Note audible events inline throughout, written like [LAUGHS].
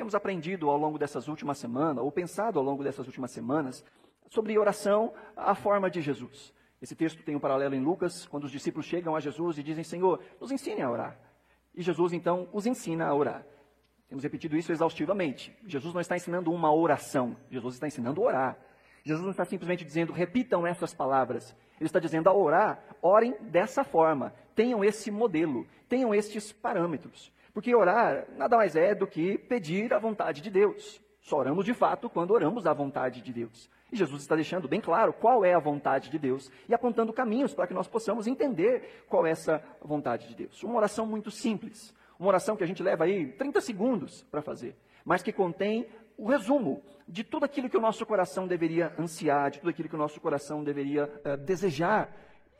temos aprendido ao longo dessas últimas semanas, ou pensado ao longo dessas últimas semanas, sobre oração à forma de Jesus. Esse texto tem um paralelo em Lucas, quando os discípulos chegam a Jesus e dizem: Senhor, nos ensine a orar. E Jesus então os ensina a orar. Temos repetido isso exaustivamente. Jesus não está ensinando uma oração, Jesus está ensinando a orar. Jesus não está simplesmente dizendo, repitam essas palavras. Ele está dizendo, ao orar, orem dessa forma. Tenham esse modelo, tenham estes parâmetros. Porque orar nada mais é do que pedir a vontade de Deus. Só oramos de fato quando oramos a vontade de Deus. E Jesus está deixando bem claro qual é a vontade de Deus e apontando caminhos para que nós possamos entender qual é essa vontade de Deus. Uma oração muito simples, uma oração que a gente leva aí 30 segundos para fazer, mas que contém o resumo de tudo aquilo que o nosso coração deveria ansiar, de tudo aquilo que o nosso coração deveria uh, desejar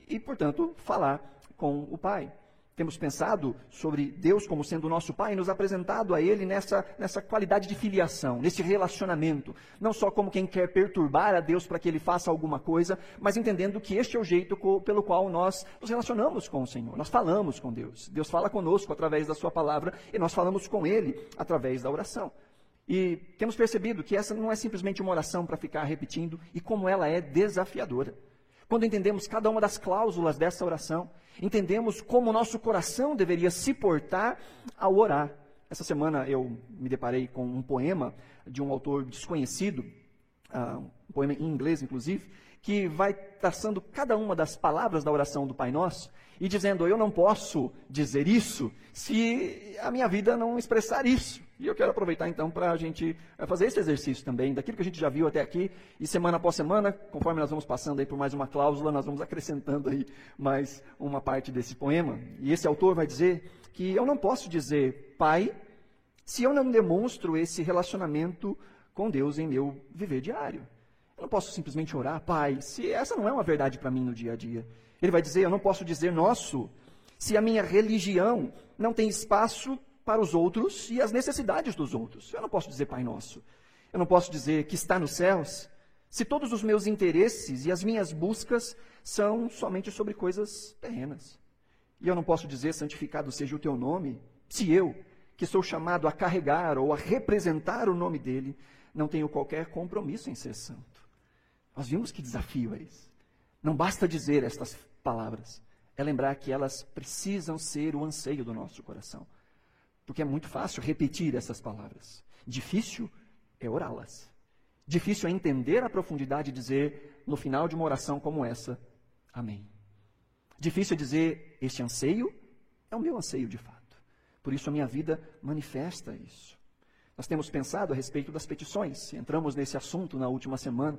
e, portanto, falar com o Pai. Temos pensado sobre Deus como sendo nosso Pai e nos apresentado a Ele nessa, nessa qualidade de filiação, nesse relacionamento. Não só como quem quer perturbar a Deus para que Ele faça alguma coisa, mas entendendo que este é o jeito pelo qual nós nos relacionamos com o Senhor. Nós falamos com Deus. Deus fala conosco através da Sua palavra e nós falamos com Ele através da oração. E temos percebido que essa não é simplesmente uma oração para ficar repetindo e como ela é desafiadora. Quando entendemos cada uma das cláusulas dessa oração, entendemos como o nosso coração deveria se portar ao orar. Essa semana eu me deparei com um poema de um autor desconhecido, uh, um poema em inglês inclusive, que vai traçando cada uma das palavras da oração do Pai Nosso e dizendo: Eu não posso dizer isso se a minha vida não expressar isso. E eu quero aproveitar então para a gente eh, fazer esse exercício também, daquilo que a gente já viu até aqui, e semana após semana, conforme nós vamos passando aí por mais uma cláusula, nós vamos [LAUGHS] acrescentando aí mais uma parte desse poema. E esse autor vai dizer que eu não posso dizer Pai se eu não demonstro esse relacionamento com Deus em meu viver diário. Eu não posso simplesmente orar, Pai, se essa não é uma verdade para mim no dia a dia. Ele vai dizer: Eu não posso dizer nosso, se a minha religião não tem espaço para os outros e as necessidades dos outros. Eu não posso dizer Pai Nosso. Eu não posso dizer que está nos céus, se todos os meus interesses e as minhas buscas são somente sobre coisas terrenas. E eu não posso dizer santificado seja o teu nome, se eu, que sou chamado a carregar ou a representar o nome dele, não tenho qualquer compromisso em ser santo. Nós vimos que desafio é esse. Não basta dizer estas palavras, é lembrar que elas precisam ser o anseio do nosso coração. Porque é muito fácil repetir essas palavras. Difícil é orá-las. Difícil é entender a profundidade e dizer, no final de uma oração como essa, Amém. Difícil é dizer, este anseio é o meu anseio de fato. Por isso a minha vida manifesta isso. Nós temos pensado a respeito das petições. Entramos nesse assunto na última semana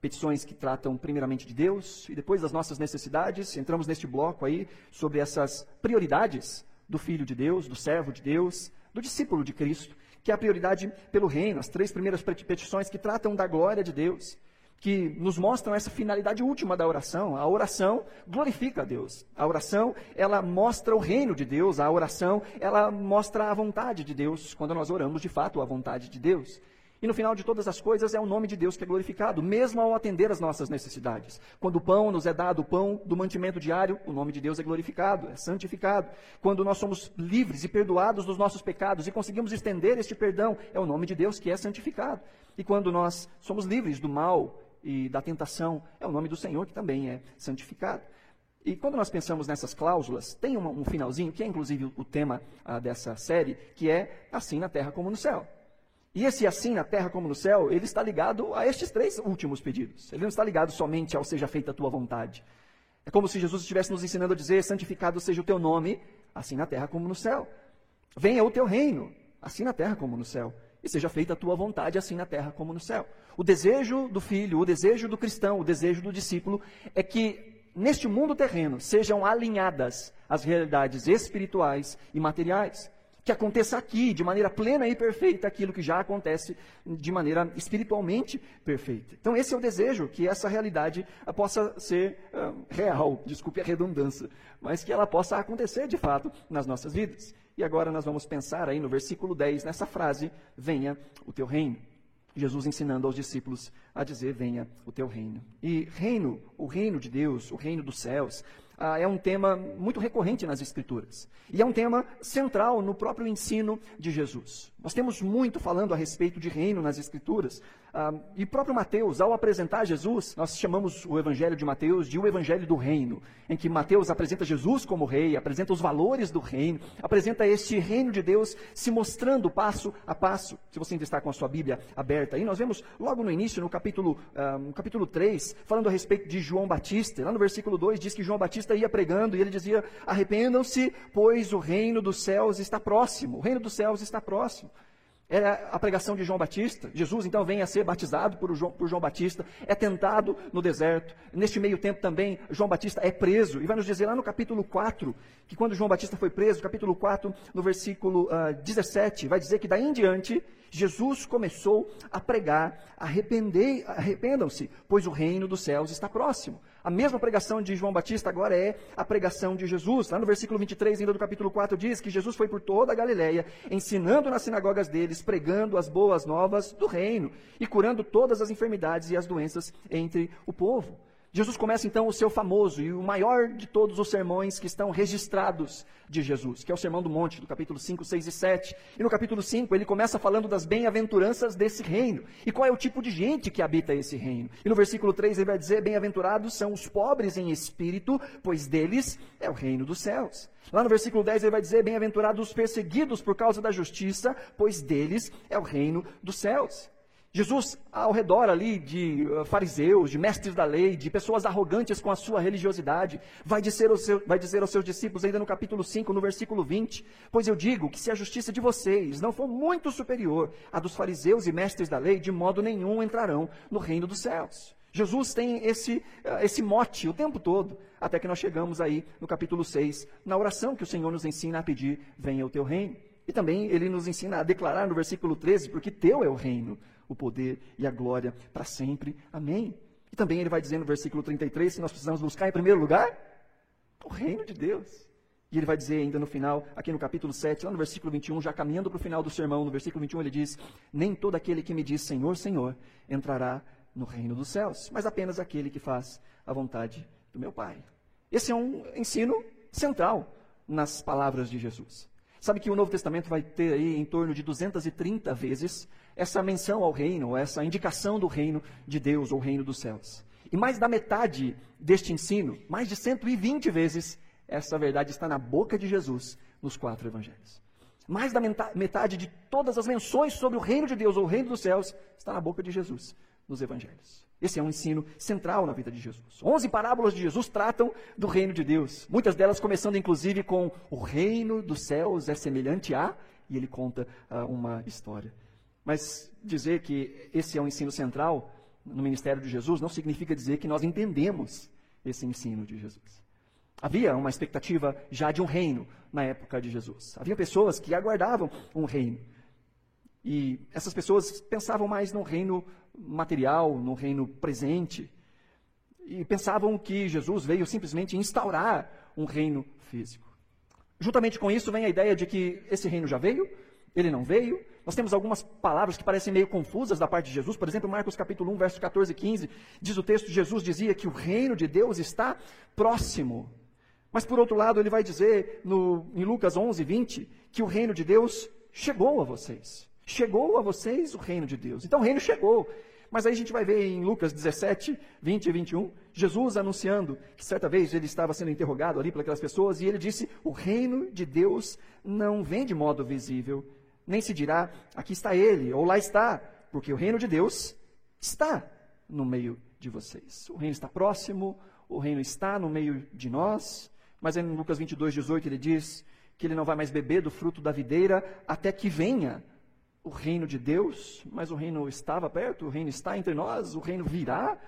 petições que tratam primeiramente de Deus e depois das nossas necessidades. Entramos neste bloco aí sobre essas prioridades do Filho de Deus, do servo de Deus, do discípulo de Cristo, que é a prioridade pelo reino, as três primeiras petições que tratam da glória de Deus, que nos mostram essa finalidade última da oração. A oração glorifica a Deus. A oração, ela mostra o reino de Deus. A oração, ela mostra a vontade de Deus, quando nós oramos de fato a vontade de Deus. E no final de todas as coisas é o nome de Deus que é glorificado, mesmo ao atender as nossas necessidades. Quando o pão nos é dado, o pão do mantimento diário, o nome de Deus é glorificado, é santificado. Quando nós somos livres e perdoados dos nossos pecados e conseguimos estender este perdão, é o nome de Deus que é santificado. E quando nós somos livres do mal e da tentação, é o nome do Senhor que também é santificado. E quando nós pensamos nessas cláusulas, tem um, um finalzinho, que é inclusive o tema ah, dessa série, que é assim na terra como no céu. E esse assim na terra como no céu, ele está ligado a estes três últimos pedidos. Ele não está ligado somente ao seja feita a tua vontade. É como se Jesus estivesse nos ensinando a dizer: santificado seja o teu nome, assim na terra como no céu. Venha o teu reino, assim na terra como no céu. E seja feita a tua vontade, assim na terra como no céu. O desejo do filho, o desejo do cristão, o desejo do discípulo é que neste mundo terreno sejam alinhadas as realidades espirituais e materiais que aconteça aqui, de maneira plena e perfeita, aquilo que já acontece de maneira espiritualmente perfeita. Então, esse é o desejo, que essa realidade possa ser uh, real, [LAUGHS] desculpe a redundância, mas que ela possa acontecer de fato nas nossas vidas. E agora nós vamos pensar aí no versículo 10, nessa frase: Venha o teu reino. Jesus ensinando aos discípulos a dizer: Venha o teu reino. E reino, o reino de Deus, o reino dos céus, ah, é um tema muito recorrente nas Escrituras. E é um tema central no próprio ensino de Jesus. Nós temos muito falando a respeito de reino nas Escrituras. Ah, e próprio Mateus, ao apresentar Jesus, nós chamamos o Evangelho de Mateus de o Evangelho do Reino, em que Mateus apresenta Jesus como rei, apresenta os valores do reino, apresenta este reino de Deus se mostrando passo a passo. Se você ainda está com a sua Bíblia aberta aí, nós vemos logo no início, no capítulo, capítulo 3, falando a respeito de João Batista. Lá no versículo 2 diz que João Batista ia pregando e ele dizia: Arrependam-se, pois o reino dos céus está próximo. O reino dos céus está próximo. É a pregação de João Batista. Jesus então vem a ser batizado por João, por João, Batista, é tentado no deserto. Neste meio tempo também, João Batista é preso. E vai nos dizer lá no capítulo 4, que quando João Batista foi preso, capítulo 4, no versículo uh, ah, 17, vai dizer que daí em diante, Jesus começou a pregar: arrependam-se, pois o reino dos céus está próximo. A mesma pregação de João Batista agora é a pregação de Jesus. Lá no versículo 23, ainda do capítulo 4, diz que Jesus foi por toda a Galiléia, ensinando nas sinagogas deles, pregando as boas novas do reino e curando todas as enfermidades e as doenças entre o povo. Jesus começa então o seu famoso e o maior de todos os sermões que estão registrados de Jesus, que é o Sermão do Monte, do capítulo 5, 6 e 7. E no capítulo 5 ele começa falando das bem-aventuranças desse reino e qual é o tipo de gente que habita esse reino. E no versículo 3 ele vai dizer: Bem-aventurados são os pobres em espírito, pois deles é o reino dos céus. Lá no versículo 10 ele vai dizer: Bem-aventurados os perseguidos por causa da justiça, pois deles é o reino dos céus. Jesus, ao redor ali de uh, fariseus, de mestres da lei, de pessoas arrogantes com a sua religiosidade, vai dizer, seu, vai dizer aos seus discípulos, ainda no capítulo 5, no versículo 20: Pois eu digo que se a justiça de vocês não for muito superior à dos fariseus e mestres da lei, de modo nenhum entrarão no reino dos céus. Jesus tem esse, uh, esse mote o tempo todo, até que nós chegamos aí no capítulo 6, na oração que o Senhor nos ensina a pedir: Venha o teu reino. E também ele nos ensina a declarar no versículo 13, porque teu é o reino o poder e a glória para sempre. Amém. E também ele vai dizer no versículo 33 que nós precisamos buscar em primeiro lugar o reino de Deus. E ele vai dizer ainda no final, aqui no capítulo 7, lá no versículo 21, já caminhando para o final do sermão, no versículo 21 ele diz: Nem todo aquele que me diz Senhor, Senhor entrará no reino dos céus, mas apenas aquele que faz a vontade do meu Pai. Esse é um ensino central nas palavras de Jesus. Sabe que o Novo Testamento vai ter aí em torno de 230 vezes essa menção ao reino, essa indicação do reino de Deus ou reino dos céus. E mais da metade deste ensino, mais de 120 vezes, essa verdade está na boca de Jesus nos quatro evangelhos. Mais da metade de todas as menções sobre o reino de Deus ou o reino dos céus está na boca de Jesus nos evangelhos. Esse é um ensino central na vida de Jesus. Onze parábolas de Jesus tratam do reino de Deus. Muitas delas começando inclusive com o reino dos céus é semelhante a, e ele conta uh, uma história. Mas dizer que esse é um ensino central no ministério de Jesus não significa dizer que nós entendemos esse ensino de Jesus. Havia uma expectativa já de um reino na época de Jesus. Havia pessoas que aguardavam um reino. E essas pessoas pensavam mais no reino material, no reino presente. E pensavam que Jesus veio simplesmente instaurar um reino físico. Juntamente com isso vem a ideia de que esse reino já veio, ele não veio, nós temos algumas palavras que parecem meio confusas da parte de Jesus. Por exemplo, Marcos capítulo 1, verso 14 e 15, diz o texto, Jesus dizia que o reino de Deus está próximo. Mas por outro lado, ele vai dizer no, em Lucas 11, 20, que o reino de Deus chegou a vocês. Chegou a vocês o reino de Deus. Então o reino chegou. Mas aí a gente vai ver em Lucas 17, 20 e 21, Jesus anunciando que certa vez ele estava sendo interrogado ali por aquelas pessoas e ele disse: O reino de Deus não vem de modo visível, nem se dirá, aqui está ele, ou lá está, porque o reino de Deus está no meio de vocês. O reino está próximo, o reino está no meio de nós, mas em Lucas 22, 18 ele diz que ele não vai mais beber do fruto da videira até que venha o reino de Deus, mas o reino estava perto, o reino está entre nós, o reino virá.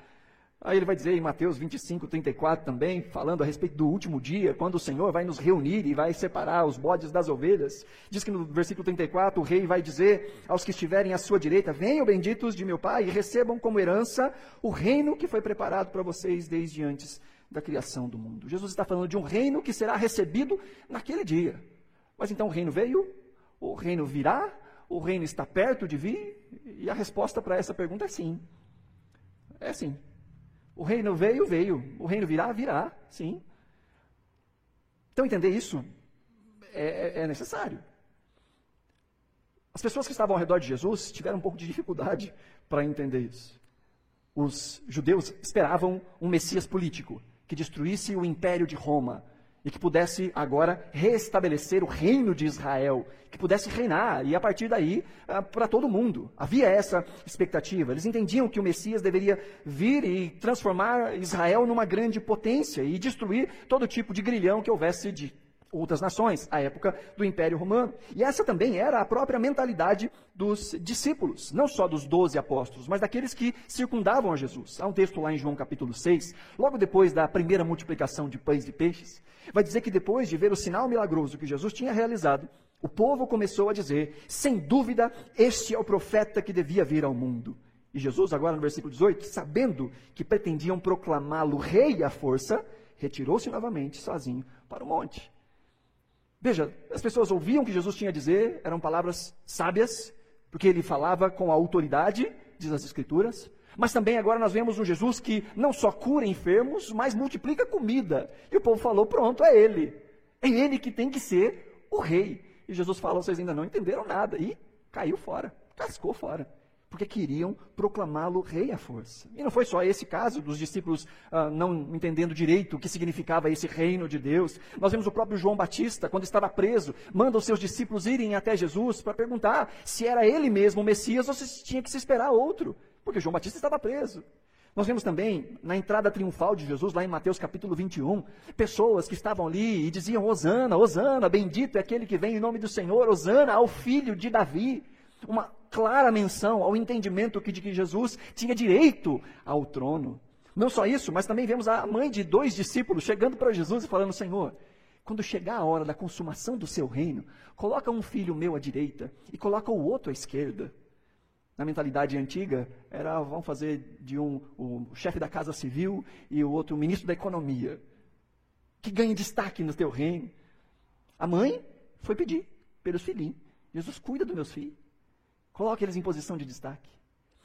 Aí ele vai dizer em Mateus 25, 34 também, falando a respeito do último dia, quando o Senhor vai nos reunir e vai separar os bodes das ovelhas. Diz que no versículo 34 o rei vai dizer aos que estiverem à sua direita: Venham benditos de meu Pai e recebam como herança o reino que foi preparado para vocês desde antes da criação do mundo. Jesus está falando de um reino que será recebido naquele dia. Mas então o reino veio, o reino virá, o reino está perto de vir? E a resposta para essa pergunta é sim. É sim. O reino veio, veio. O reino virá, virá, sim. Então, entender isso é, é, é necessário. As pessoas que estavam ao redor de Jesus tiveram um pouco de dificuldade [LAUGHS] para entender isso. Os judeus esperavam um Messias político que destruísse o império de Roma e que pudesse agora restabelecer o reino de Israel, que pudesse reinar e a partir daí ah, para todo mundo. Havia essa expectativa. Eles entendiam que o Messias deveria vir e transformar Israel numa grande potência e destruir todo tipo de grilhão que houvesse de outras nações, a época do Império Romano. E essa também era a própria mentalidade dos discípulos, não só dos doze apóstolos, mas daqueles que circundavam a Jesus. Há um texto lá em João capítulo 6, logo depois da primeira multiplicação de pães e peixes, vai dizer que depois de ver o sinal milagroso que Jesus tinha realizado, o povo começou a dizer: sem dúvida, este é o profeta que devia vir ao mundo. E Jesus, agora no versículo 18, sabendo que pretendiam proclamá-lo rei à força, retirou-se novamente sozinho para o monte. Veja, as pessoas ouviam o que Jesus tinha a dizer, eram palavras sábias, porque ele falava com a autoridade, diz as Escrituras. Mas também agora nós vemos um Jesus que não só cura enfermos, mas multiplica comida. E o povo falou: pronto, é ele. É ele que tem que ser o rei. E Jesus falou: vocês ainda não entenderam nada. E caiu fora, cascou fora porque queriam proclamá-lo rei à força. E não foi só esse caso dos discípulos ah, não entendendo direito o que significava esse reino de Deus. Nós vemos o próprio João Batista, quando estava preso, manda os seus discípulos irem até Jesus para perguntar se era ele mesmo o Messias ou se tinha que se esperar outro, porque João Batista estava preso. Nós vemos também, na entrada triunfal de Jesus, lá em Mateus capítulo 21, pessoas que estavam ali e diziam: Hosana, Hosana, bendito é aquele que vem em nome do Senhor, Hosana ao filho de Davi uma clara menção ao entendimento de que Jesus tinha direito ao trono. Não só isso, mas também vemos a mãe de dois discípulos chegando para Jesus e falando: Senhor, quando chegar a hora da consumação do seu reino, coloca um filho meu à direita e coloca o outro à esquerda. Na mentalidade antiga, era vamos fazer de um o chefe da casa civil e o outro o ministro da economia, que ganhe destaque no teu reino. A mãe foi pedir pelos filhinhos. Jesus cuida dos meus filhos. Coloque eles em posição de destaque.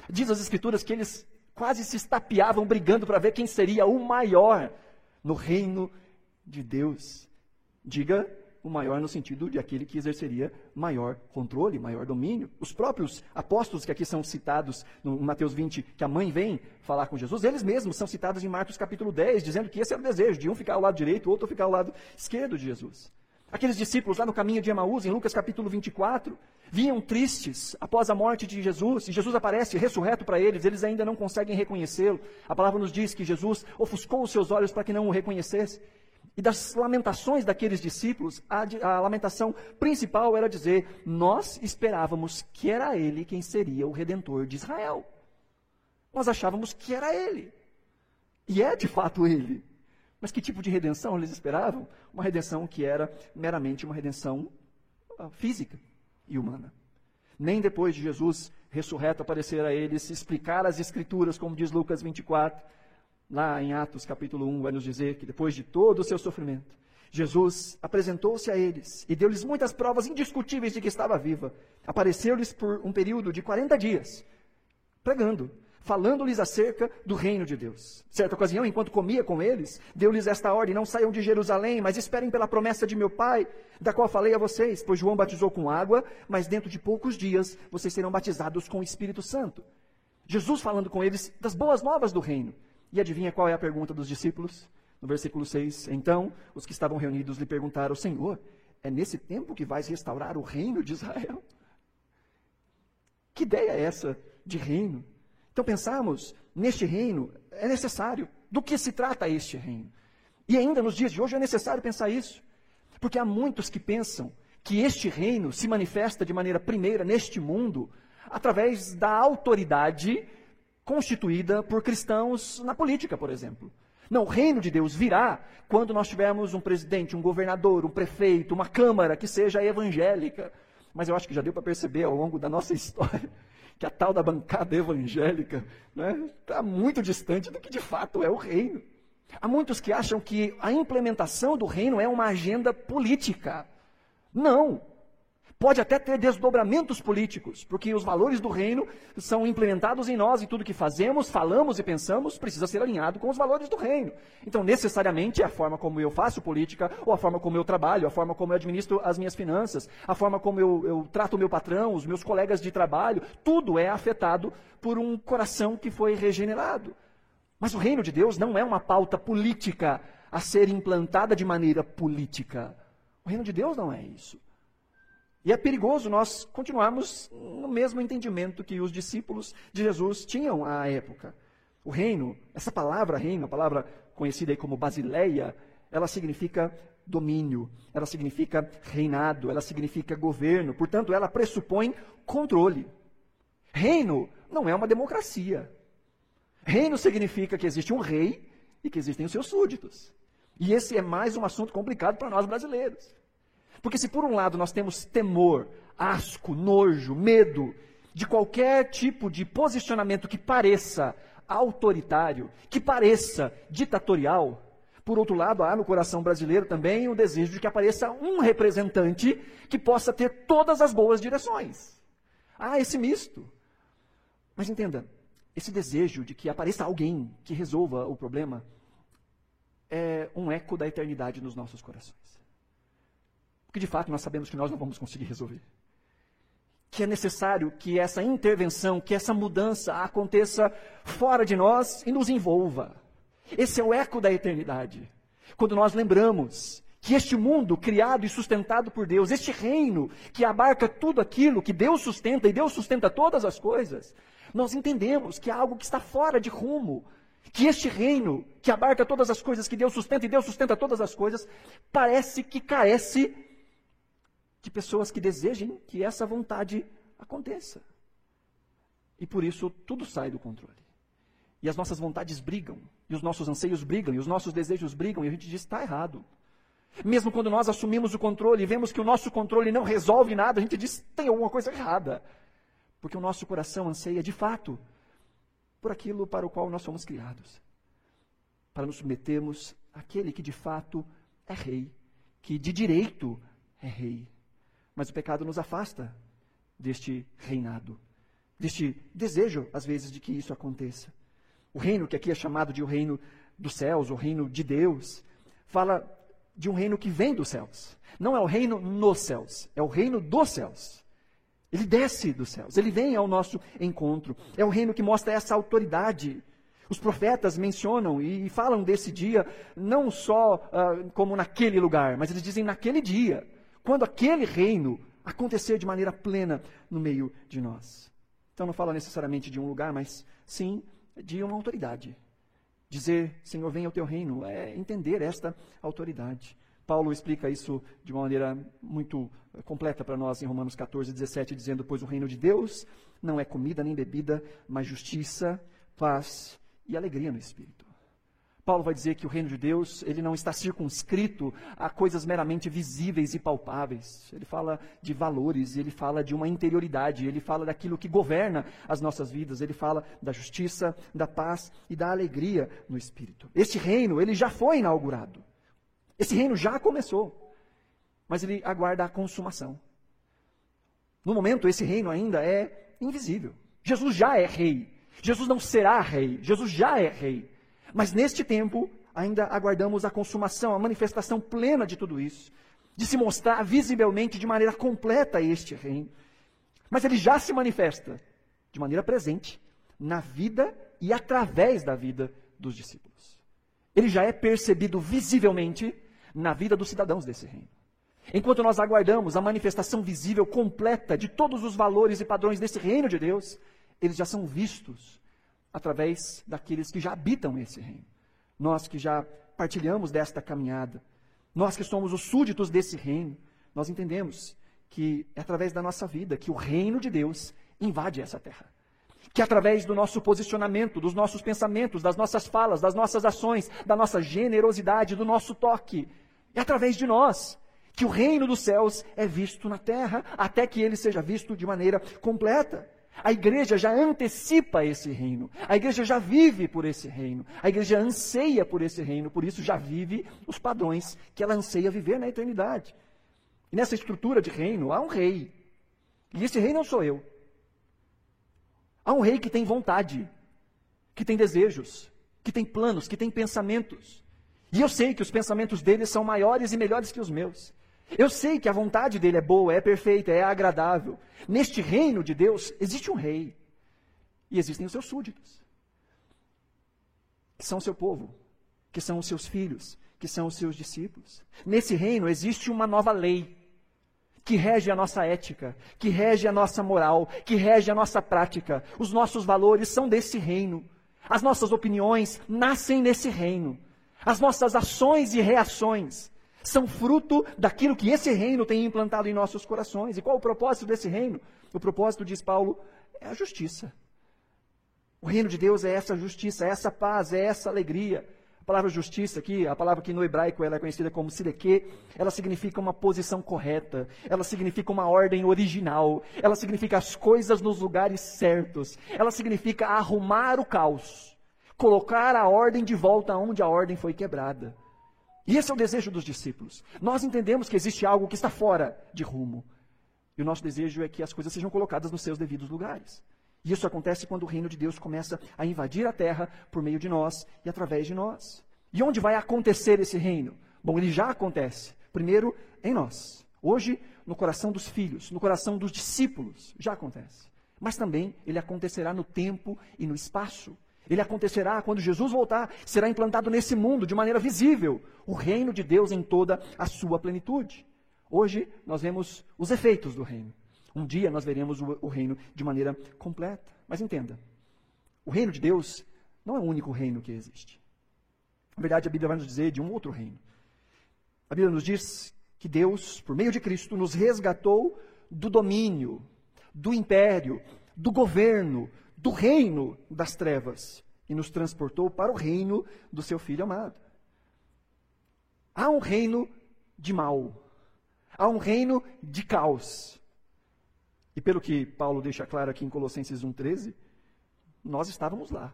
Diz as Escrituras que eles quase se estapeavam brigando para ver quem seria o maior no reino de Deus. Diga o maior no sentido de aquele que exerceria maior controle, maior domínio. Os próprios apóstolos que aqui são citados no Mateus 20, que a mãe vem falar com Jesus, eles mesmos são citados em Marcos capítulo 10, dizendo que esse era o desejo de um ficar ao lado direito, o outro ficar ao lado esquerdo de Jesus. Aqueles discípulos lá no caminho de Emaús, em Lucas capítulo 24, vinham tristes após a morte de Jesus, e Jesus aparece ressurreto para eles, eles ainda não conseguem reconhecê-lo. A palavra nos diz que Jesus ofuscou os seus olhos para que não o reconhecesse. E das lamentações daqueles discípulos, a, a, lamentação principal era dizer: Nós esperávamos que era ele quem seria o redentor de Israel. Nós achávamos que era ele. E é de fato ele. Mas que tipo de redenção eles esperavam? Uma redenção que era meramente uma redenção ah, física e humana. Nem depois de Jesus ressurreto aparecer a eles, explicar as Escrituras, como diz Lucas 24, lá em Atos capítulo 1, vai nos dizer que depois de todo o seu sofrimento, Jesus apresentou-se a eles e deu-lhes muitas provas indiscutíveis de que estava viva. Apareceu-lhes por um período de 40 dias, pregando, falando-lhes acerca do reino de Deus. Certa ocasião, enquanto comia com eles, deu-lhes esta ordem: Não saiam de Jerusalém, mas esperem pela promessa de meu Pai, da qual falei a vocês, pois João batizou com água, mas dentro de poucos dias vocês serão batizados com o Espírito Santo. Jesus falando com eles das boas novas do reino. E adivinha qual é a pergunta dos discípulos? No versículo 6. Então, os que estavam reunidos lhe perguntaram: Senhor, é nesse tempo que vais restaurar o reino de Israel? [LAUGHS] Que ideia é essa de reino? Então, pensarmos neste reino é necessário. Do que se trata este reino? E ainda nos dias de hoje é necessário pensar isso. Porque há muitos que pensam que este reino se manifesta de maneira primeira neste mundo através da autoridade constituída por cristãos na política, por exemplo. Não, o reino de Deus virá quando nós tivermos um presidente, um governador, um prefeito, uma câmara que seja evangélica. Mas eu acho que já deu para perceber ao longo da nossa [LAUGHS] história que a tal da bancada evangélica está né, tá muito distante do que de fato é o reino. Há muitos que acham que a implementação do reino é uma agenda política. Não. Pode até ter desdobramentos políticos, porque os valores do reino são implementados em nós e tudo que fazemos, falamos e pensamos precisa ser alinhado com os valores do reino. Então, necessariamente, a forma como eu faço política, ou a forma como eu trabalho, a forma como eu administro as minhas finanças, a forma como eu, eu trato o meu patrão, os meus colegas de trabalho, tudo é afetado por um coração que foi regenerado. Mas o reino de Deus não é uma pauta política a ser implantada de maneira política. O reino de Deus não é isso. E é perigoso nós continuarmos no mesmo entendimento que os discípulos de Jesus tinham à época. O reino, essa palavra reino, a palavra conhecida aí como basileia, ela significa domínio, ela significa reinado, ela significa governo, portanto, ela pressupõe controle. Reino não é uma democracia. Reino significa que existe um rei e que existem os seus súditos. E esse é mais um assunto complicado para nós brasileiros. Porque se por um lado nós temos temor, asco, nojo, medo de qualquer tipo de posicionamento que pareça autoritário, que pareça ditatorial, por outro lado, há no coração brasileiro também o desejo de que apareça um representante que possa ter todas as boas direções. Há esse misto. Mas entenda, esse desejo de que apareça alguém que resolva o problema é um eco da eternidade nos nossos corações. Porque de fato nós sabemos que nós não vamos conseguir resolver. Que é necessário que essa intervenção, que essa mudança aconteça fora de nós e nos envolva. Esse é o eco da eternidade. Quando nós lembramos que este mundo criado e sustentado por Deus, este reino que abarca tudo aquilo que Deus sustenta e Deus sustenta todas as coisas, nós entendemos que é algo que está fora de rumo, que este reino que abarca todas as coisas que Deus sustenta e Deus sustenta todas as coisas, parece que carece de pessoas que desejem que essa vontade aconteça. E por isso tudo sai do controle. E as nossas vontades brigam, e os nossos anseios brigam, e os nossos desejos brigam, e a gente diz: está errado. Mesmo quando nós assumimos o controle e vemos que o nosso controle não resolve nada, a gente diz: tem alguma coisa errada. Porque o nosso coração anseia, de fato, por aquilo para o qual nós somos criados para nos submetermos àquele que de fato é rei, que de direito é rei. Mas o pecado nos afasta deste reinado, deste desejo, às vezes, de que isso aconteça. O reino, que aqui é chamado de o reino dos céus, o reino de Deus, fala de um reino que vem dos céus. Não é o reino nos céus, é o reino dos céus. Ele desce dos céus, ele vem ao nosso encontro. É o reino que mostra essa autoridade. Os profetas mencionam e falam desse dia não só uh, como naquele lugar, mas eles dizem naquele dia quando aquele reino acontecer de maneira plena no meio de nós. Então não fala necessariamente de um lugar, mas sim de uma autoridade. Dizer, Senhor, venha o teu reino, é entender esta autoridade. Paulo explica isso de uma maneira muito completa para nós em Romanos 14, 17, dizendo: Pois o reino de Deus não é comida nem bebida, mas justiça, paz e alegria no Espírito. Paulo vai dizer que o reino de Deus, ele não está circunscrito a coisas meramente visíveis e palpáveis. Ele fala de valores, ele fala de uma interioridade, ele fala daquilo que governa as nossas vidas, ele fala da justiça, da paz e da alegria no espírito. Este reino, ele já foi inaugurado. Esse reino já começou, mas ele aguarda a consumação. No momento, esse reino ainda é invisível. Jesus já é rei. Jesus não será rei. Jesus já é rei. Mas neste tempo, ainda aguardamos a consumação, a manifestação plena de tudo isso, de se mostrar visivelmente de maneira completa este reino. Mas ele já se manifesta de maneira presente na vida e através da vida dos discípulos. Ele já é percebido visivelmente na vida dos cidadãos desse reino. Enquanto nós aguardamos a manifestação visível completa de todos os valores e padrões desse reino de Deus, eles já são vistos através daqueles que já habitam esse reino. Nós que já partilhamos desta caminhada, nós que somos os súditos desse reino, nós entendemos que é através da nossa vida que o reino de Deus invade essa terra. Que através do nosso posicionamento, dos nossos pensamentos, das nossas falas, das nossas ações, da nossa generosidade, do nosso toque, é através de nós que o reino dos céus é visto na terra, até que ele seja visto de maneira completa. A igreja já antecipa esse reino. A igreja já vive por esse reino. A igreja anseia por esse reino, por isso já vive os padrões que ela anseia viver na eternidade. E nessa estrutura de reino há um rei. E esse rei não sou eu. Há um rei que tem vontade, que tem desejos, que tem planos, que tem pensamentos. E eu sei que os pensamentos dele são maiores e melhores que os meus. Eu sei que a vontade dele é boa, é perfeita, é agradável. Neste reino de Deus existe um rei. E existem os seus súditos, que são o seu povo, que são os seus filhos, que são os seus discípulos. Nesse reino existe uma nova lei que rege a nossa ética, que rege a nossa moral, que rege a nossa prática. Os nossos valores são desse reino. As nossas opiniões nascem nesse reino. As nossas ações e reações são fruto daquilo que esse reino tem implantado em nossos corações. E qual o propósito desse reino? O propósito, diz Paulo, é a justiça. O reino de Deus é essa justiça, é essa paz, é essa alegria. A palavra justiça aqui, a palavra que no hebraico ela é conhecida como sideque, ela significa uma posição correta, ela significa uma ordem original, ela significa as coisas nos lugares certos, ela significa arrumar o caos, colocar a ordem de volta onde a ordem foi quebrada. E esse é o desejo dos discípulos. Nós entendemos que existe algo que está fora de rumo. E o nosso desejo é que as coisas sejam colocadas nos seus devidos lugares. E isso acontece quando o reino de Deus começa a invadir a terra por meio de nós e através de nós. E onde vai acontecer esse reino? Bom, ele já acontece. Primeiro, em nós. Hoje, no coração dos filhos, no coração dos discípulos, já acontece. Mas também ele acontecerá no tempo e no espaço. Ele acontecerá quando Jesus voltar, será implantado nesse mundo de maneira visível o reino de Deus em toda a sua plenitude. Hoje nós vemos os efeitos do reino. Um dia nós veremos o, reino de maneira completa. Mas entenda, o reino de Deus não é o único reino que existe. Na verdade, a Bíblia vai nos dizer de um outro reino. A Bíblia nos diz que Deus, por meio de Cristo, nos resgatou do domínio, do império, do governo, do reino das trevas e nos transportou para o reino do seu Filho amado. Há um reino de mal, há um reino de caos, e pelo que Paulo deixa claro aqui em Colossenses 1,13, nós estávamos lá.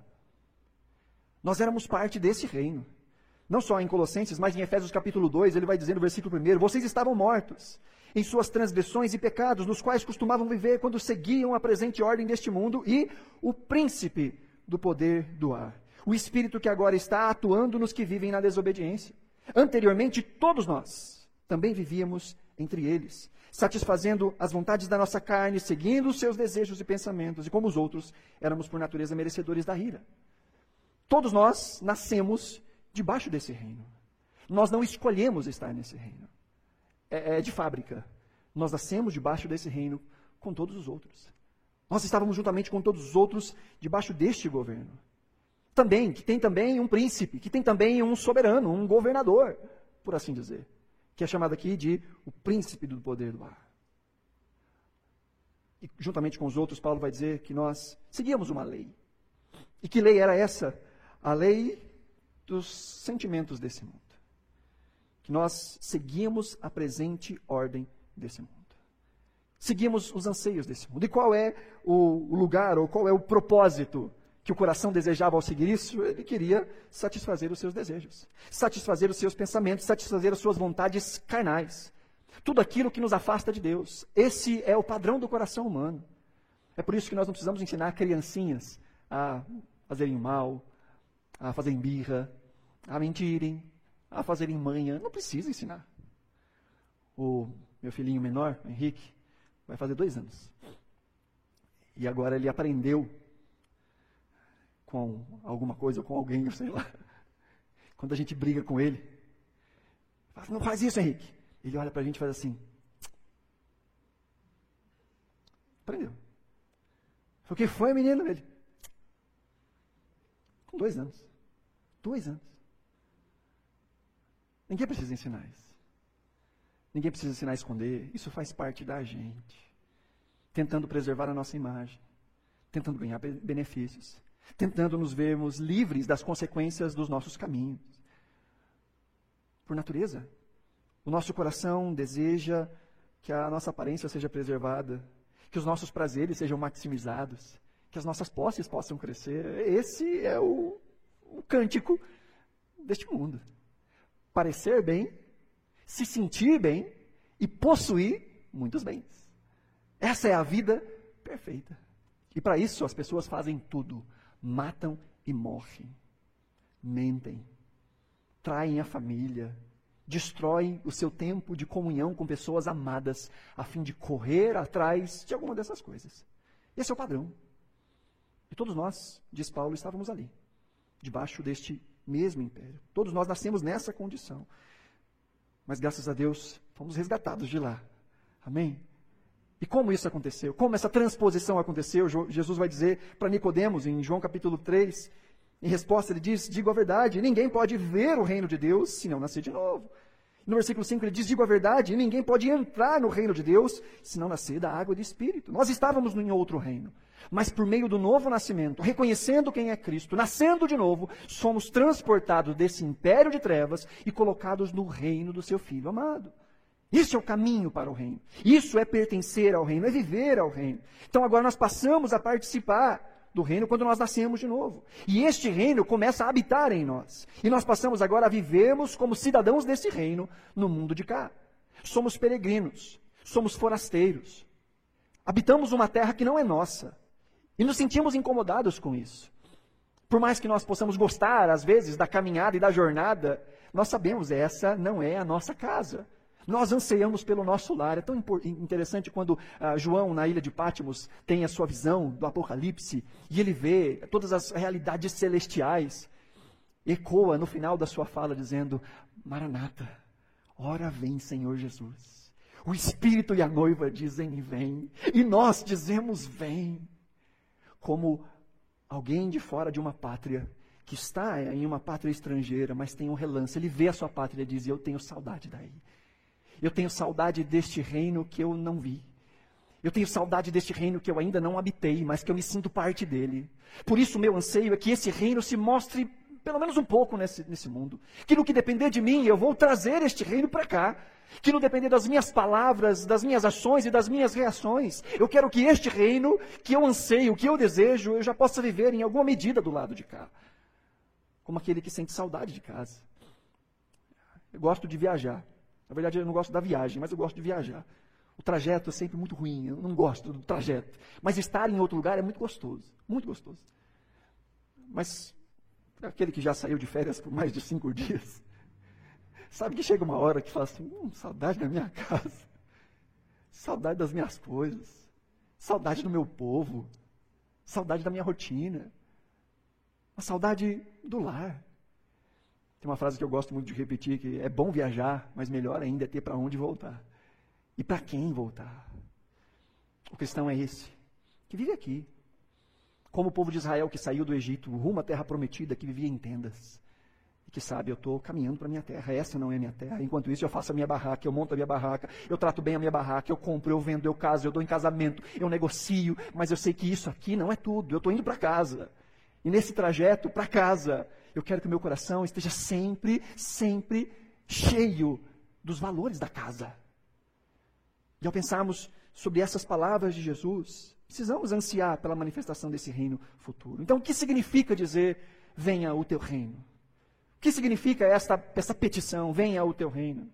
Nós éramos parte desse reino. Não só em Colossenses, mas em Efésios capítulo 2, ele vai dizer no versículo 1: Vocês estavam mortos em suas transgressões e pecados, nos quais costumavam viver quando seguiam a presente ordem deste mundo e o príncipe do poder do ar. O espírito que agora está atuando nos que vivem na desobediência. Anteriormente, todos nós também vivíamos entre eles satisfazendo as vontades da nossa carne, seguindo os seus desejos e pensamentos, e como os outros, éramos por natureza merecedores da ira. Todos nós nascemos debaixo desse reino. Nós não escolhemos estar nesse reino. É, é de fábrica. Nós nascemos debaixo desse reino com todos os outros. Nós estávamos juntamente com todos os outros debaixo deste governo. Também, que tem também um príncipe, que tem também um soberano, um governador, por assim dizer que é chamado aqui de o príncipe do poder do ar. E juntamente com os outros, Paulo vai dizer que nós seguíamos uma lei. E que lei era essa? A lei dos sentimentos desse mundo. Que nós seguíamos a presente ordem desse mundo. Seguimos os anseios desse mundo. E qual é o lugar, ou qual é o propósito que o coração desejava ao seguir isso, ele queria satisfazer os seus desejos, satisfazer os seus pensamentos, satisfazer as suas vontades carnais. Tudo aquilo que nos afasta de Deus. Esse é o padrão do coração humano. É por isso que nós não precisamos ensinar criancinhas a fazerem mal, a fazerem birra, a mentirem, a fazerem manha. Não precisa ensinar. O meu filhinho menor, Henrique, vai fazer dois anos. E agora ele aprendeu com alguma coisa ou com alguém, [LAUGHS] sei lá. Quando a gente briga com ele, fala, não faz isso, Henrique. Ele olha para a gente e faz assim. Aprendeu. O que foi, menino? Ele. Dois anos. Dois anos. Ninguém precisa ensinar isso. Ninguém precisa ensinar a esconder. Isso faz parte da gente. Tentando preservar a nossa imagem. Tentando ganhar benefícios tentando nos vermos livres das consequências dos nossos caminhos. Por natureza, o nosso coração deseja que a nossa aparência seja preservada, que os nossos prazeres sejam maximizados, que as nossas posses possam crescer. Esse é o, o cântico deste mundo. Parecer bem, se sentir bem e possuir muitos bens. Essa é a vida perfeita. E para isso as pessoas fazem tudo: matam e morrem, mentem, traem a família, destroem o seu tempo de comunhão com pessoas amadas, a fim de correr atrás de alguma dessas coisas. Esse é o padrão. E todos nós, diz Paulo, estávamos ali, debaixo deste mesmo império. Todos nós nascemos nessa condição. Mas graças a Deus, fomos resgatados de lá. Amém? E como isso aconteceu? Como essa transposição aconteceu? Jesus vai dizer para Nicodemos em João capítulo 3, em resposta ele diz: "Digo a verdade, ninguém pode ver o reino de Deus se não nascer de novo". No versículo 5 ele diz: Digo a verdade, ninguém pode entrar no reino de Deus se não nascer da água e do Espírito. Nós estávamos em outro reino, mas por meio do novo nascimento, reconhecendo quem é Cristo, nascendo de novo, somos transportados desse império de trevas e colocados no reino do seu Filho amado. Isso é o caminho para o reino. Isso é pertencer ao reino, é viver ao reino. Então agora nós passamos a participar do reino quando nós nascemos de novo. E este reino começa a habitar em nós. E nós passamos agora a vivermos como cidadãos desse reino no mundo de cá. Somos peregrinos, somos forasteiros. Habitamos uma terra que não é nossa. E nos sentimos incomodados com isso. Por mais que nós possamos gostar, às vezes, da caminhada e da jornada, nós sabemos, essa não é a nossa casa. Nós anseiamos pelo nosso lar. É tão interessante quando ah, João, na ilha de Pátimos, tem a sua visão do Apocalipse e ele vê todas as realidades celestiais. Ecoa no final da sua fala dizendo: Maranata, ora vem, Senhor Jesus. O Espírito e a noiva dizem: Vem. E nós dizemos: Vem. Como alguém de fora de uma pátria que está em uma pátria estrangeira, mas tem um relance. Ele vê a sua pátria e diz: Eu tenho saudade daí. Eu tenho saudade deste reino que eu não vi. Eu tenho saudade deste reino que eu ainda não habitei, mas que eu me sinto parte dele. Por isso, meu anseio é que esse reino se mostre pelo menos um pouco nesse, nesse mundo. Que no que depender de mim, eu vou trazer este reino para cá. Que no depender das minhas palavras, das minhas ações e das minhas reações, eu quero que este reino, que eu anseio, que eu desejo, eu já possa viver em alguma medida do lado de cá. Como aquele que sente saudade de casa. Eu gosto de viajar. Na verdade, eu não gosto da viagem, mas eu gosto de viajar. O trajeto é sempre muito ruim, eu não gosto do trajeto. Mas estar em outro lugar é muito gostoso, muito gostoso. Mas aquele que já saiu de férias por mais de cinco dias, sabe que chega uma hora que fala assim, hum, saudade da minha casa, saudade das minhas coisas, saudade do meu povo, saudade da minha rotina, a saudade do lar. Tem uma frase que eu gosto muito de repetir, que é bom viajar, mas melhor ainda é ter para onde voltar. E para quem voltar? O cristão é esse, que vive aqui. Como o povo de Israel que saiu do Egito rumo à terra prometida, que vivia em tendas. E que sabe, eu estou caminhando para a minha terra, essa não é a minha terra. Enquanto isso, eu faço a minha barraca, eu monto a minha barraca, eu trato bem a minha barraca, eu compro, eu vendo, eu caso, eu dou em casamento, eu negocio, mas eu sei que isso aqui não é tudo. Eu estou indo para casa. E nesse trajeto para casa, eu quero que o meu coração esteja sempre, sempre cheio dos valores da casa. E ao pensarmos sobre essas palavras de Jesus, precisamos ansiar pela manifestação desse reino futuro. Então, o que significa dizer: venha o teu reino? O que significa esta, essa petição: venha o teu reino?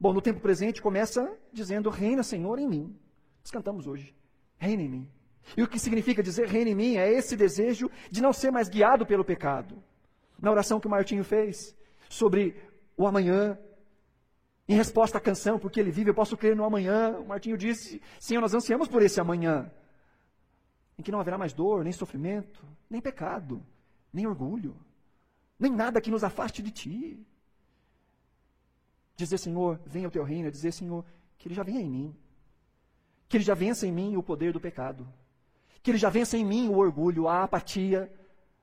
Bom, no tempo presente começa dizendo: reina, Senhor, em mim. Nós cantamos hoje: reina em mim. E o que significa dizer reina em mim é esse desejo de não ser mais guiado pelo pecado, na oração que o Martinho fez sobre o amanhã, em resposta à canção, porque ele vive, eu posso crer no amanhã. O Martinho disse: Senhor, nós ansiamos por esse amanhã, em que não haverá mais dor, nem sofrimento, nem pecado, nem orgulho, nem nada que nos afaste de ti. Dizer, Senhor, venha o teu reino, dizer, Senhor, que ele já venha em mim, que ele já vença em mim o poder do pecado, que ele já vença em mim o orgulho, a apatia,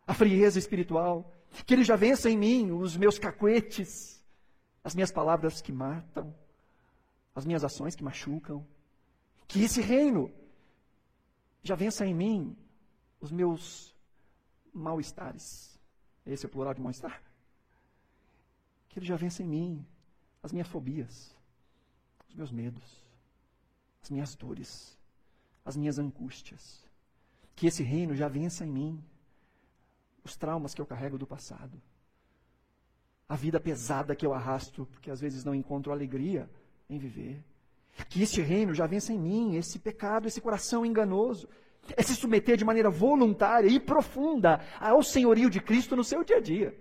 a frieza espiritual, que Ele já vença em mim os meus cacuetes, as minhas palavras que matam, as minhas ações que machucam. Que esse reino já vença em mim os meus mal-estares. Esse é o plural de mal-estar? Que Ele já vença em mim as minhas fobias, os meus medos, as minhas dores, as minhas angústias. Que esse reino já vença em mim os traumas que eu carrego do passado, a vida pesada que eu arrasto, porque às vezes não encontro alegria em viver. Que este reino já vença em mim, esse pecado, esse coração enganoso. É se submeter de maneira voluntária e profunda ao senhorio de Cristo no seu dia a dia.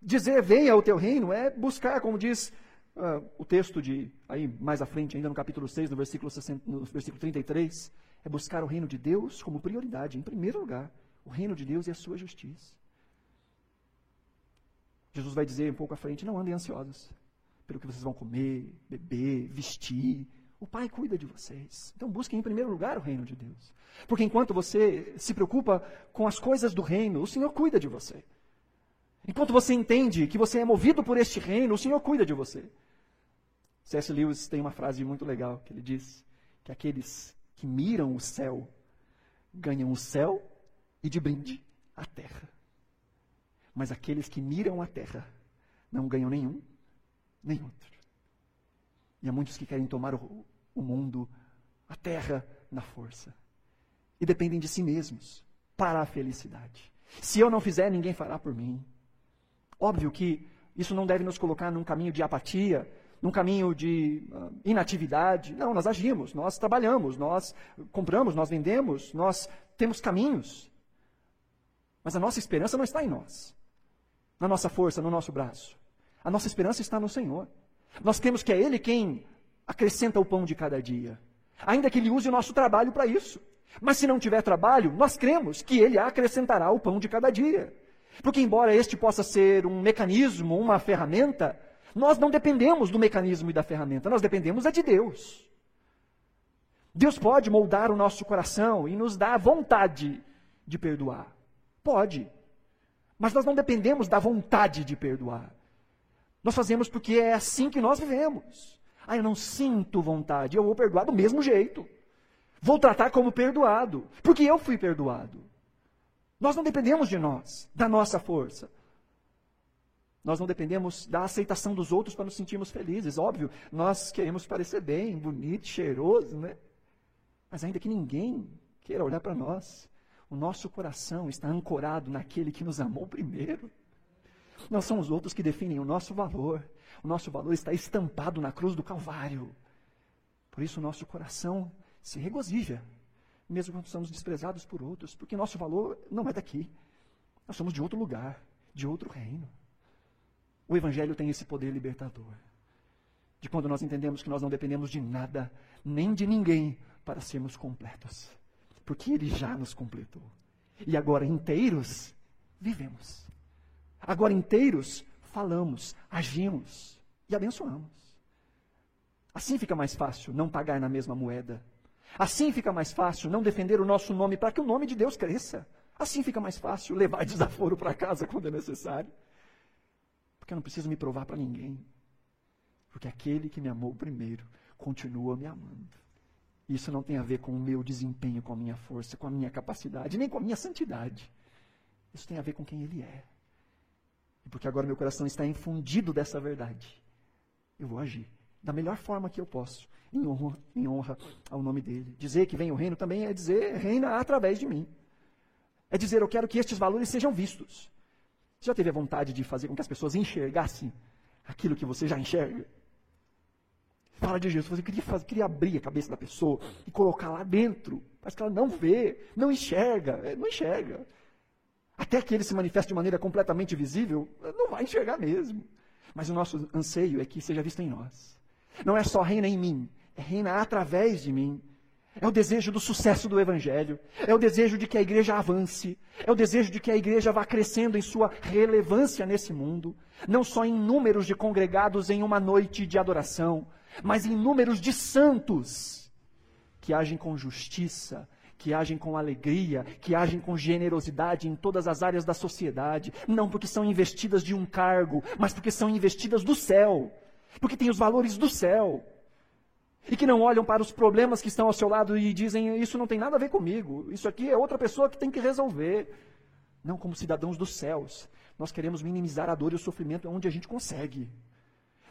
Dizer venha ao teu reino é buscar, como diz uh, o texto de aí mais à frente, ainda no capítulo 6, no versículo, 60, no versículo 33, é buscar o reino de Deus como prioridade, em primeiro lugar, o reino de Deus e a sua justiça. Jesus vai dizer um pouco à frente: não andem ansiosos pelo que vocês vão comer, beber, vestir. O Pai cuida de vocês. Então busquem em primeiro lugar o reino de Deus. Porque enquanto você se preocupa com as coisas do reino, o Senhor cuida de você. Enquanto você entende que você é movido por este reino, o Senhor cuida de você. C.S. Lewis tem uma frase muito legal que ele diz que aqueles que miram o céu ganham o céu e de brinde a terra. Mas aqueles que miram a terra não ganham nenhum, nem outro. E há muitos que querem tomar o, o mundo, a terra, na força. E dependem de si mesmos para a felicidade. Se eu não fizer, ninguém fará por mim. Óbvio que isso não deve nos colocar num caminho de apatia, num caminho de uh, inatividade. Não, nós agimos, nós trabalhamos, nós compramos, nós vendemos, nós temos caminhos. Mas a nossa esperança não está em nós, na nossa força, no nosso braço. A nossa esperança está no Senhor. Nós temos que é Ele quem acrescenta o pão de cada dia. Ainda que Ele use o nosso trabalho para isso. Mas se não tiver trabalho, nós cremos que Ele acrescentará o pão de cada dia. Porque, embora este possa ser um mecanismo, uma ferramenta, nós não dependemos do mecanismo e da ferramenta, nós dependemos é de Deus. Deus pode moldar o nosso coração e nos dar vontade de perdoar. Pode. Mas nós não dependemos da vontade de perdoar. Nós fazemos porque é assim que nós vivemos. Ah, eu não sinto vontade, eu vou perdoar do mesmo jeito. Vou tratar como perdoado, porque eu fui perdoado. Nós não dependemos de nós, da nossa força. Nós não dependemos da aceitação dos outros para nos sentirmos felizes. Óbvio, nós queremos parecer bem, bonito, cheiroso, né? Mas ainda que ninguém queira olhar para nós, o nosso coração está ancorado naquele que nos amou primeiro. Não são os outros que definem o nosso valor. O nosso valor está estampado na cruz do Calvário. Por isso o nosso coração se regozija mesmo quando somos desprezados por outros, porque nosso valor não é daqui. Nós somos de outro lugar, de outro reino. O Evangelho tem esse poder libertador. De quando nós entendemos que nós não dependemos de nada, nem de ninguém, para sermos completos. Porque Ele já nos completou. E agora, inteiros, vivemos. Agora, inteiros, falamos, agimos e abençoamos. Assim fica mais fácil não pagar na mesma moeda Assim fica mais fácil não defender o nosso nome para que o nome de Deus cresça. Assim fica mais fácil levar [LAUGHS] desaforo para casa quando é necessário. Porque eu não preciso me provar para ninguém. Porque aquele que me amou primeiro continua me amando. Isso não tem a ver com o meu desempenho, com a minha força, com a minha capacidade, nem com a minha santidade. Isso tem a ver com quem Ele é. E porque agora meu coração está infundido dessa verdade, eu vou agir da melhor forma que eu posso, em honra, em honra ao nome dele. Dizer que vem o reino também é dizer reina através de mim. É dizer eu quero que estes valores sejam vistos. Você já teve a vontade de fazer com que as pessoas enxergassem aquilo que você já enxerga? Fala de Jesus, você queria, fazer, queria abrir a cabeça da pessoa e colocar lá dentro, mas que ela não vê, não enxerga, é, não enxerga. Até que ele se manifeste de maneira completamente visível, não vai enxergar mesmo. Mas o nosso anseio é que seja visto em nós. Não é só reina em mim, é reina através de mim. É o desejo do sucesso do Evangelho. É o desejo de que a igreja avance. É o desejo de que a igreja vá crescendo em sua relevância nesse mundo. Não só em números de congregados em uma noite de adoração, mas em números de santos que agem com justiça, que agem com alegria, que agem com generosidade em todas as áreas da sociedade. Não porque são investidas de um cargo, mas porque são investidas do céu porque tem os valores do céu. E que não olham para os problemas que estão ao seu lado e dizem: Isso não tem nada a ver comigo, isso aqui é outra pessoa que tem que resolver. Não como cidadãos dos céus. Nós queremos minimizar a dor e o sofrimento onde a gente consegue.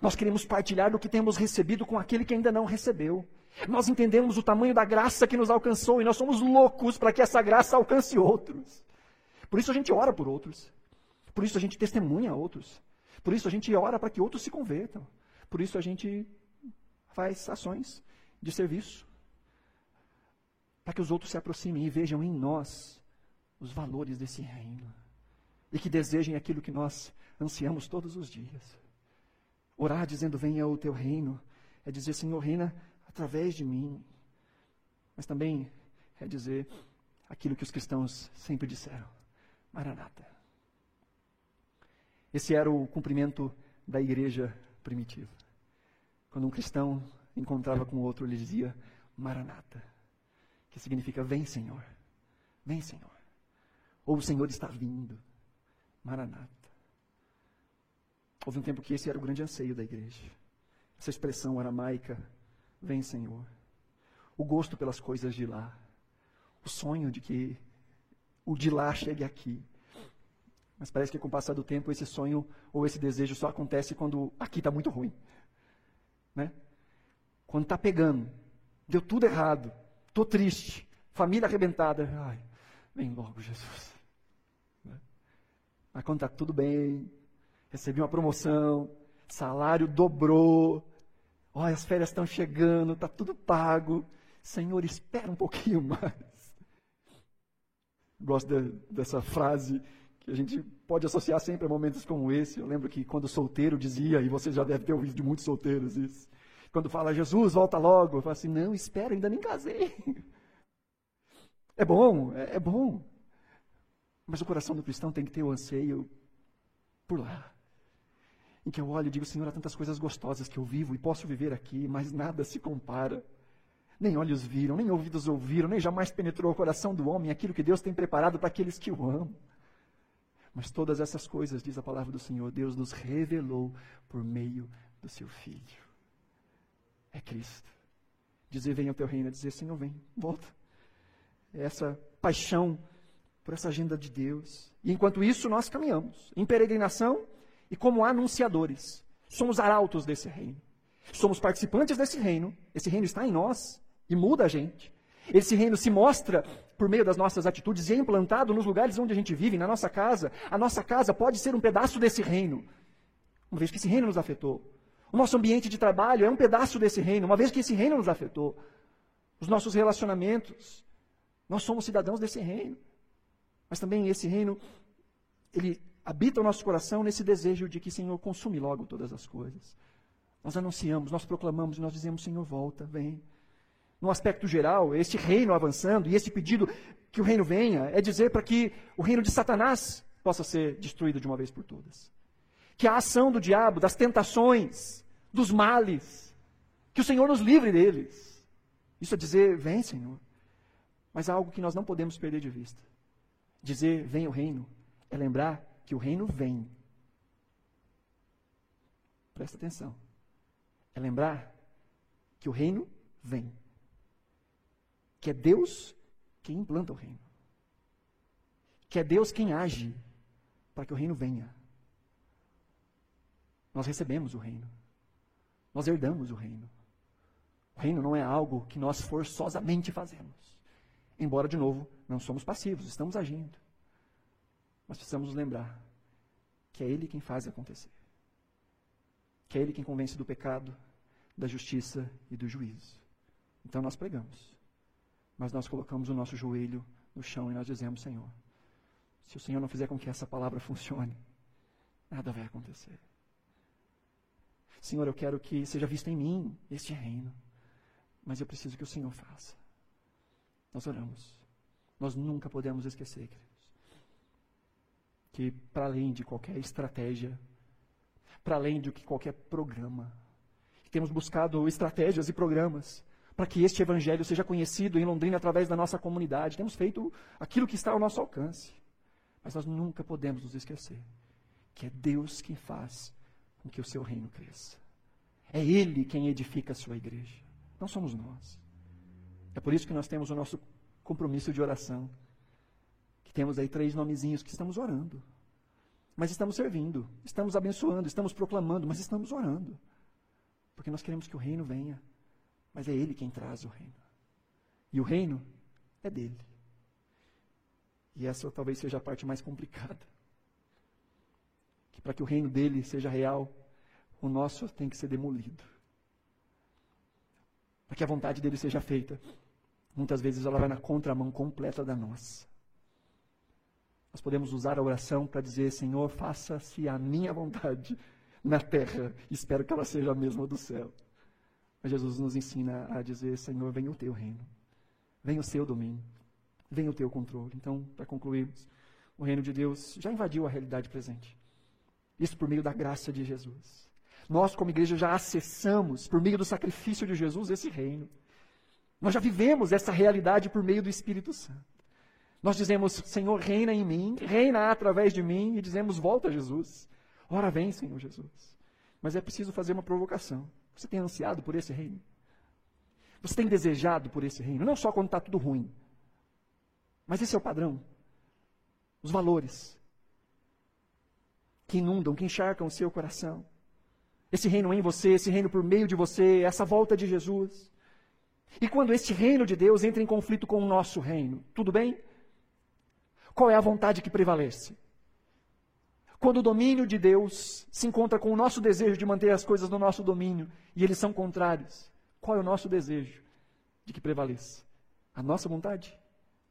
Nós queremos partilhar do que temos recebido com aquele que ainda não recebeu. Nós entendemos o tamanho da graça que nos alcançou e nós somos loucos para que essa graça alcance outros. Por isso a gente ora por outros. Por isso a gente testemunha outros. Por isso a gente ora para que outros se convertam. Por isso a gente faz ações de serviço para que os outros se aproximem e vejam em nós os valores desse reino e que desejem aquilo que nós ansiamos todos os dias. Orar dizendo: Venha o teu reino, é dizer: Senhor, reina através de mim. Mas também é dizer aquilo que os cristãos sempre disseram: Maranata. Esse era o cumprimento da igreja primitiva. Quando um cristão encontrava com outro, ele dizia: Maranata, que significa: Vem, Senhor, vem, Senhor. Ou o Senhor está vindo. Maranata. Houve um tempo que esse era o grande anseio da igreja. Essa expressão aramaica, vem Senhor. O gosto pelas coisas de lá. O sonho de que o de lá chegue aqui. Mas parece que com o passar do tempo esse sonho ou esse desejo só acontece quando aqui está muito ruim. Né? Quando está pegando, deu tudo errado, estou triste, família arrebentada. Ai, vem logo, Jesus. Né? Mas quando está tudo bem, recebi uma promoção, salário dobrou, olha, as férias estão chegando, está tudo pago. Senhor, espera um pouquinho [LAUGHS] mais. Gosto de, dessa frase que a gente pode associar sempre a momentos como esse. Eu lembro que quando solteiro dizia, e você já deve ter ouvido de muitos solteiros isso, quando fala, Jesus, volta logo, eu falo assim, não, espera, ainda nem casei. [LAUGHS] É bom, é, é bom. Mas o coração do cristão tem que ter o anseio por lá em que eu olho e digo, Senhor, há tantas coisas gostosas que eu vivo e posso viver aqui, mas nada se compara. Nem olhos viram, nem ouvidos ouviram, nem jamais penetrou o coração do homem aquilo que Deus tem preparado para aqueles que o amam. Mas todas essas coisas, diz a palavra do Senhor, Deus nos revelou por meio do seu Filho. É Cristo. Dizer, venha ao teu reino, é dizer, Senhor, vem, volta. É essa paixão por essa agenda de Deus. E enquanto isso, nós caminhamos em peregrinação e como anunciadores. Somos arautos desse reino. Somos participantes desse reino. Esse reino está em nós e muda a gente. Esse reino se mostra por meio das nossas atitudes e é implantado nos lugares onde a gente vive, na nossa casa. A nossa casa pode ser um pedaço desse reino, uma vez que esse reino nos afetou. O nosso ambiente de trabalho é um pedaço desse reino, uma vez que esse reino nos afetou. Os nossos relacionamentos, nós somos cidadãos desse reino. Mas também esse reino, ele habita o nosso coração nesse desejo de que, Senhor, consume logo todas as coisas. Nós anunciamos, nós proclamamos nós dizemos, Senhor, volta, vem. No aspecto geral, este reino avançando e este pedido que o reino venha é dizer para que o reino de Satanás possa ser destruído de uma vez por todas. Que a ação do diabo, das tentações, dos males, que o Senhor nos livre deles. Isso é dizer, vem, Senhor. Mas há algo que nós não podemos perder de vista. Dizer, vem o reino, é lembrar que o reino vem. Presta atenção. É lembrar que o reino vem. Que é Deus quem implanta o reino. Que é Deus quem age para que o reino venha. Nós recebemos o reino. Nós herdamos o reino. O reino não é algo que nós forçosamente fazemos. Embora, de novo, não somos passivos, estamos agindo. Mas precisamos lembrar que é Ele quem faz acontecer. Que é Ele quem convence do pecado, da justiça e do juízo. Então nós pregamos. Mas nós colocamos o nosso joelho no chão e nós dizemos: Senhor, se o Senhor não fizer com que essa palavra [LAUGHS] funcione, nada vai acontecer. Senhor, eu quero que seja visto em mim este reino, mas eu preciso que o Senhor faça. Nós oramos. Nós nunca podemos esquecer, querido que para além de qualquer estratégia, para além de que qualquer programa, temos buscado estratégias e programas para que este evangelho seja conhecido em Londrina através da nossa comunidade. Temos feito aquilo que está ao nosso alcance. Mas nós nunca podemos nos esquecer que é Deus quem faz com que o seu reino cresça. É Ele quem edifica a sua igreja. Não somos nós. É por isso que nós temos o nosso compromisso de oração temos aí três nomezinhos que estamos orando. Mas estamos servindo, estamos abençoando, estamos proclamando, mas estamos orando. Porque nós queremos que o reino venha. Mas é Ele quem traz o reino. E o reino é dele. E essa talvez seja a parte mais complicada. Que para que o reino dele seja real, o nosso tem que ser demolido. para que a vontade dele seja feita, muitas vezes ela vai na contramão completa da nossa. Nós podemos usar a oração para dizer: Senhor, faça-se a minha vontade na terra. Espero que ela seja a mesma do céu. Mas Jesus nos ensina a dizer: Senhor, venha o teu reino, venha o seu domínio, venha o teu controle. Então, para concluirmos, o reino de Deus já invadiu a realidade presente. Isso por meio da graça de Jesus. Nós, como igreja, já acessamos, por meio do sacrifício de Jesus, esse reino. Nós já vivemos essa realidade por meio do Espírito Santo. Nós dizemos, Senhor, reina em mim, reina através de mim, e dizemos, volta Jesus. Ora vem, Senhor Jesus. Mas é preciso fazer uma provocação. Você tem ansiado por esse reino? Você tem desejado por esse reino? Não só quando está tudo ruim. Mas esse é o padrão. Os valores que inundam, que encharcam o seu coração. Esse reino em você, esse reino por meio de você, essa volta de Jesus. E quando este reino de Deus entra em conflito com o nosso reino, tudo bem? Qual é a vontade que prevalece? Quando o domínio de Deus se encontra com o nosso desejo de manter as coisas no nosso domínio e eles são contrários, qual é o nosso desejo de que prevaleça? A nossa vontade?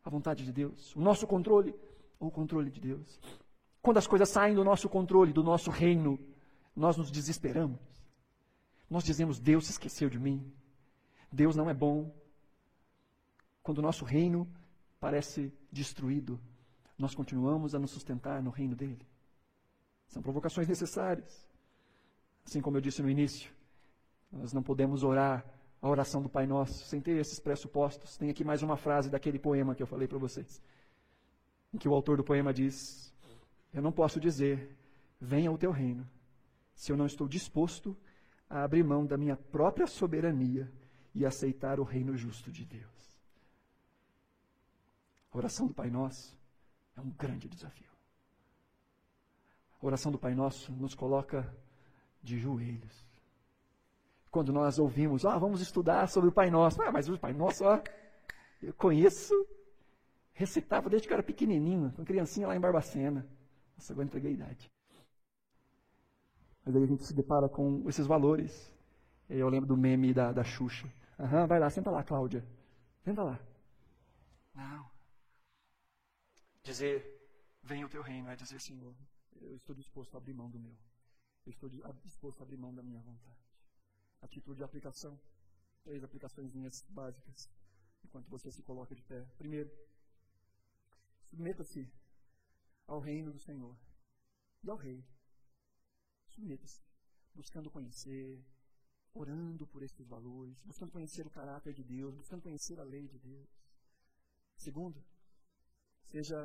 A vontade de Deus? O nosso controle? Ou o controle de Deus? Quando as coisas saem do nosso controle, do nosso reino, nós nos desesperamos. Nós dizemos: Deus se esqueceu de mim. Deus não é bom. Quando o nosso reino parece destruído, nós continuamos a nos sustentar no reino dele. São provocações necessárias. Assim como eu disse no início, nós não podemos orar a oração do Pai Nosso sem ter esses pressupostos. Tem aqui mais uma frase daquele poema que eu falei para vocês, em que o autor do poema diz: Eu não posso dizer, venha o teu reino, se eu não estou disposto a abrir mão da minha própria soberania e aceitar o reino justo de Deus. A oração do Pai Nosso é um grande desafio. A oração do Pai Nosso nos coloca de joelhos. Quando nós ouvimos, ah, vamos estudar sobre o Pai Nosso. Ah, mas o Pai Nosso, ó, eu conheço, recitava desde que eu era pequenininho, com criancinha lá em Barbacena. Nossa, agora entreguei a idade. Mas aí a gente se depara com esses valores. Eu lembro do meme da, da Xuxa. Aham, vai lá, senta lá, Cláudia. Senta lá. Não. Dizer, venha o teu reino, é dizer, Senhor, eu estou disposto a abrir mão do meu. Eu estou disposto a abrir mão da minha vontade. A título de aplicação, três aplicações básicas, enquanto você se coloca de pé. Primeiro, submeta-se ao reino do Senhor e ao rei. Submeta-se, buscando conhecer, orando por esses valores, buscando conhecer o caráter de Deus, buscando conhecer a lei de Deus. Segundo, seja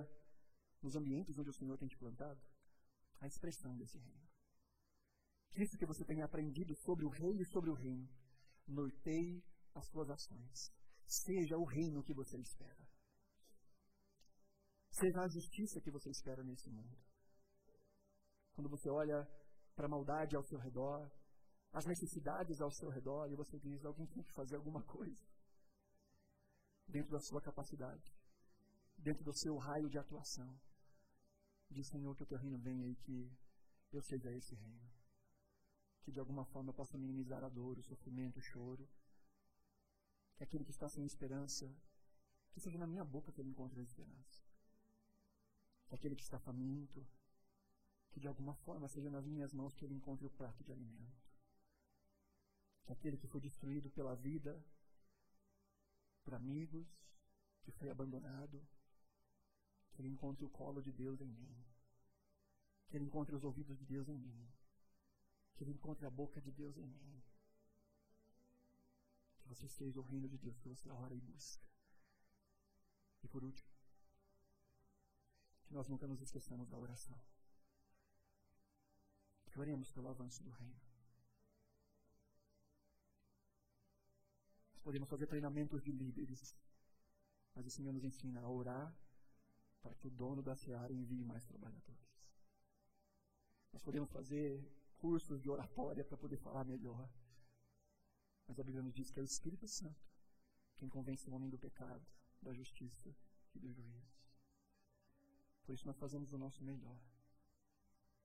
nos ambientes onde o Senhor tem te plantado, a expressão desse reino. Isso que você tenha aprendido sobre o rei e sobre o reino, norteie as suas ações. Seja o reino que você espera. Seja a justiça que você espera nesse mundo. Quando você olha para a maldade ao seu redor, as necessidades ao seu redor, e você diz: alguém tem que fazer alguma coisa. Dentro da sua capacidade, dentro do seu raio de atuação. Diz, Senhor, que o teu reino venha e que eu seja esse reino. Que de alguma forma eu possa minimizar a dor, o sofrimento, o choro. Que aquele que está sem esperança, que seja na minha boca que ele encontre a esperança. Que aquele que está faminto, que de alguma forma seja nas minhas mãos que ele encontre o prato de alimento. Que aquele que foi destruído pela vida, por amigos, que foi abandonado, que ele encontre o colo de Deus em mim. Que ele encontre os ouvidos de Deus em mim. Que ele encontre a boca de Deus em mim. Que você seja o reino de Deus que você ora e busca. E por último, que nós nunca nos esqueçamos da oração. Que oremos pelo avanço do reino. Nós podemos fazer treinamentos de líderes, mas o Senhor nos ensina a orar para que o dono da seara envie mais trabalhadores. Nós podemos fazer cursos de oratória para poder falar melhor. Mas a Bíblia nos diz que é o Espírito Santo quem convence o homem do pecado, da justiça e do juízo. Por isso nós fazemos o nosso melhor.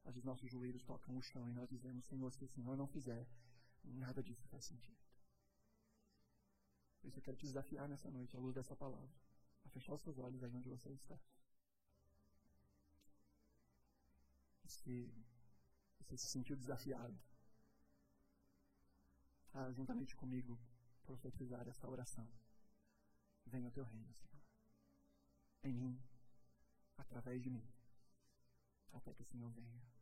Às vezes nossos joelhos tocam o chão e nós dizemos, Senhor, se o Senhor não fizer, nada disso faz sentido. Por isso eu quero te desafiar nessa noite, à luz dessa palavra, a fechar os seus olhos aí onde você está. Se você se sentiu desafiado a, juntamente comigo, profetizar esta oração. Venha o teu reino, Senhor. Em mim, através de mim, até que o Senhor venha.